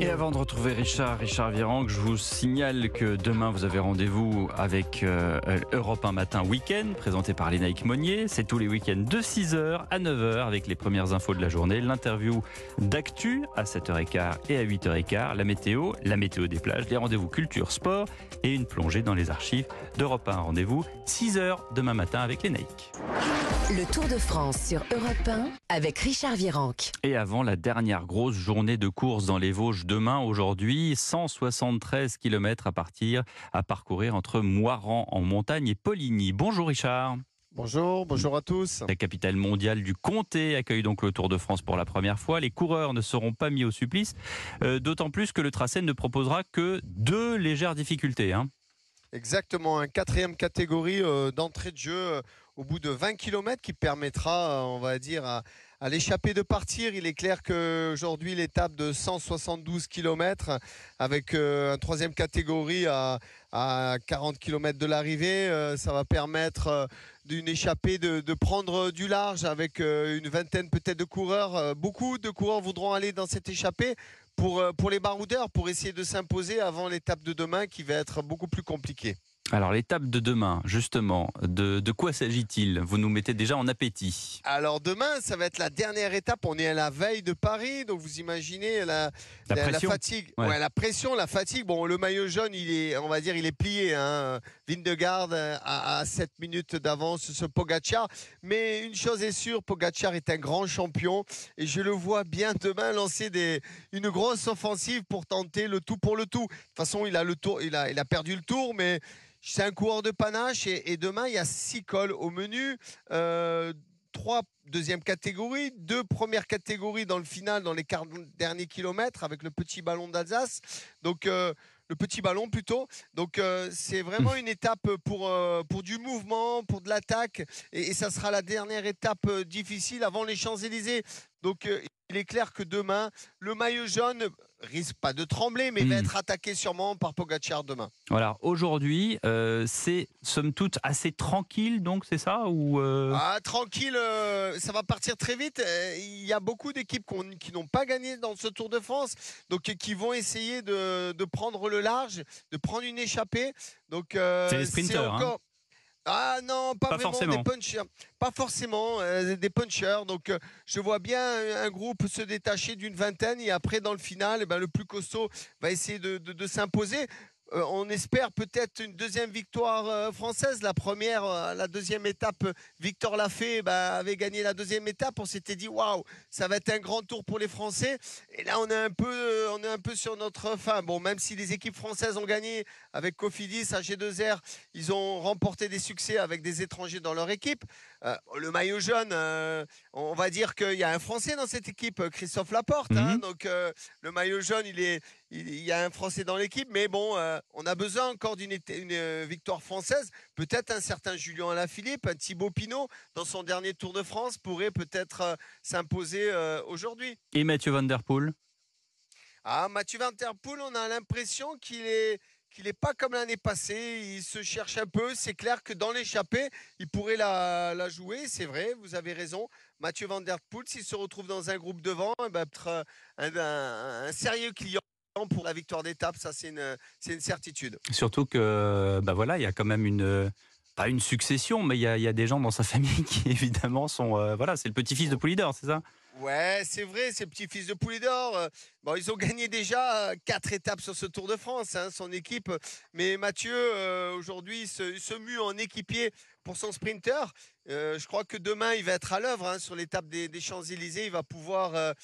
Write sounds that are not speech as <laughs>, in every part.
Et avant de retrouver Richard, Richard Virenque, je vous signale que demain vous avez rendez-vous avec euh, Europe 1 Matin Week-end, présenté par Lénaïque Monnier. C'est tous les week-ends de 6h à 9h avec les premières infos de la journée, l'interview d'actu à 7h15 et à 8h15, la météo, la météo des plages, les rendez-vous culture, sport et une plongée dans les archives d'Europe 1. Rendez-vous 6h demain matin avec Lénaïque. Le Tour de France sur Europe 1 avec Richard Virenque. Et avant la dernière grosse journée de course dans les Vosges demain, aujourd'hui, 173 km à partir, à parcourir entre Moiran en montagne et Poligny. Bonjour Richard. Bonjour, bonjour à tous. La capitale mondiale du comté accueille donc le Tour de France pour la première fois. Les coureurs ne seront pas mis au supplice, euh, d'autant plus que le tracé ne proposera que deux légères difficultés. hein. Exactement, un quatrième catégorie euh, d'entrée de jeu euh, au bout de 20 km qui permettra, euh, on va dire, à, l'échappée de partir. Il est clair qu'aujourd'hui, l'étape de 172 km avec euh, un troisième catégorie à, à 40 km de l'arrivée, ça va permettre d'une échappée de, prendre du large avec une vingtaine peut-être de coureurs. Beaucoup de coureurs voudront aller dans cette échappée pour, euh, pour les baroudeurs, pour essayer de s'imposer avant l'étape de demain qui va être beaucoup plus compliquée. Alors l'étape de demain, justement, de, de quoi s'agit-il? Vous nous mettez déjà en appétit. Alors demain, ça va être la dernière étape. On est à la veille de Paris, donc vous imaginez la, La pression fatigue, Ouais. Ouais, la pression, la fatigue. Bon, le maillot jaune, il est, on va dire, il est plié. Hein. Vindegaard euh, à, à 7 minutes d'avance sur Pogacar. Mais une chose est sûre, Pogacar est un grand champion et je le vois bien demain lancer des, une grosse offensive pour tenter le tout pour le tout. De toute façon, il a le tour, il a, il a perdu le tour, mais c'est un coureur de panache et, et demain il y a six cols au menu. Euh, trois deuxième catégories, deux premières catégories dans le final, dans les 40 derniers kilomètres, avec le petit ballon d'Alsace. Donc, euh, le petit ballon plutôt. Donc, euh, c'est vraiment une étape pour, euh, pour du mouvement, pour de l'attaque. Et, et ça sera la dernière étape difficile avant les Champs-Élysées. Donc, il est clair que demain, le maillot jaune risque pas de trembler, mais va Mhm. être attaqué sûrement par Pogacar demain. Voilà, aujourd'hui, euh, c'est somme toute assez tranquille, donc c'est ça ou euh, Ah, tranquille, euh, ça va partir très vite. Euh, Il y a beaucoup d'équipes qu'on- qui n'ont pas gagné dans ce Tour de France, donc qui vont essayer de, de prendre le large, de prendre une échappée. Donc C'est les sprinters, hein. Ah non, pas, Pas vraiment forcément. des punchers. Pas forcément euh, des punchers. Donc euh, je vois bien un, un groupe se détacher d'une vingtaine et après dans le final, eh ben, le plus costaud va essayer de, de- de s'imposer. Euh, on espère peut-être une deuxième victoire euh, française. La première, euh, la deuxième étape, Victor Lafay bah, avait gagné la deuxième étape. On s'était dit waouh, ça va être un grand tour pour les Français. Et là, on est un peu, on est un peu sur notre fin. Bon, même si les équipes françaises ont gagné avec Cofidis, AG2R, ils ont remporté des succès avec des étrangers dans leur équipe. Le maillot jaune, on va dire qu'il y a un Français dans cette équipe, Christophe Laporte. hein. Mhm. donc le maillot jaune, il est, il y a un Français dans l'équipe, mais bon, euh, on a besoin encore d'une euh, victoire française. Peut-être un certain Julien Alaphilippe, un Thibaut Pinot, dans son dernier Tour de France, pourrait peut-être euh, s'imposer aujourd'hui. et Mathieu Van Der Poel? Ah, Mathieu Van Der Poel, on a l'impression qu'il est qu'il n'est pas comme l'année passée, il se cherche un peu. C'est clair que dans l'échappée, il pourrait la, la jouer, c'est vrai, vous avez raison. Mathieu Van Der Poel, s'il se retrouve dans un groupe devant, eh ben, être un, un- un sérieux client pour la victoire d'étape, ça c'est une, une certitude. Surtout que, bah voilà, il y a quand même une pas une succession, mais il y y a des gens dans sa <laughs> famille qui évidemment sont, euh, voilà, c'est le petit-fils de Poulidor, c'est ça? Ouais, c'est vrai, ces petits-fils de Poulidor, euh, bon, ils ont gagné déjà euh, quatre étapes sur ce Tour de France, hein, son équipe. Mais Mathieu, euh, aujourd'hui, se, se mue en équipier pour son sprinter. Je crois que demain, il va être à l'œuvre hein, sur l'étape des, des Champs-Élysées. Il va pouvoir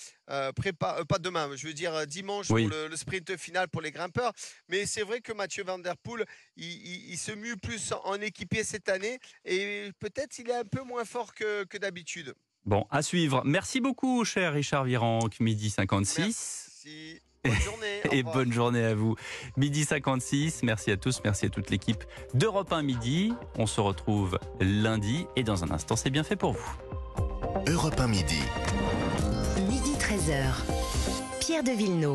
préparer, pas demain, je veux dire dimanche Oui. pour le, le sprint final pour les grimpeurs. Mais c'est vrai que Mathieu Van Der Poel, il, il- il se mue plus en équipier cette année et peut-être il est un peu moins fort que, que d'habitude. Bon, à suivre. Merci beaucoup, cher Richard Virenque, midi 56. Merci. Bonne <laughs> journée. Et bonne journée à vous. Midi 56, merci à tous, merci à toute l'équipe d'Europe 1 Midi. On se retrouve lundi et dans un instant, c'est bien fait pour vous. Europe 1 midi. Midi 13h. Pierre de Villeneuve.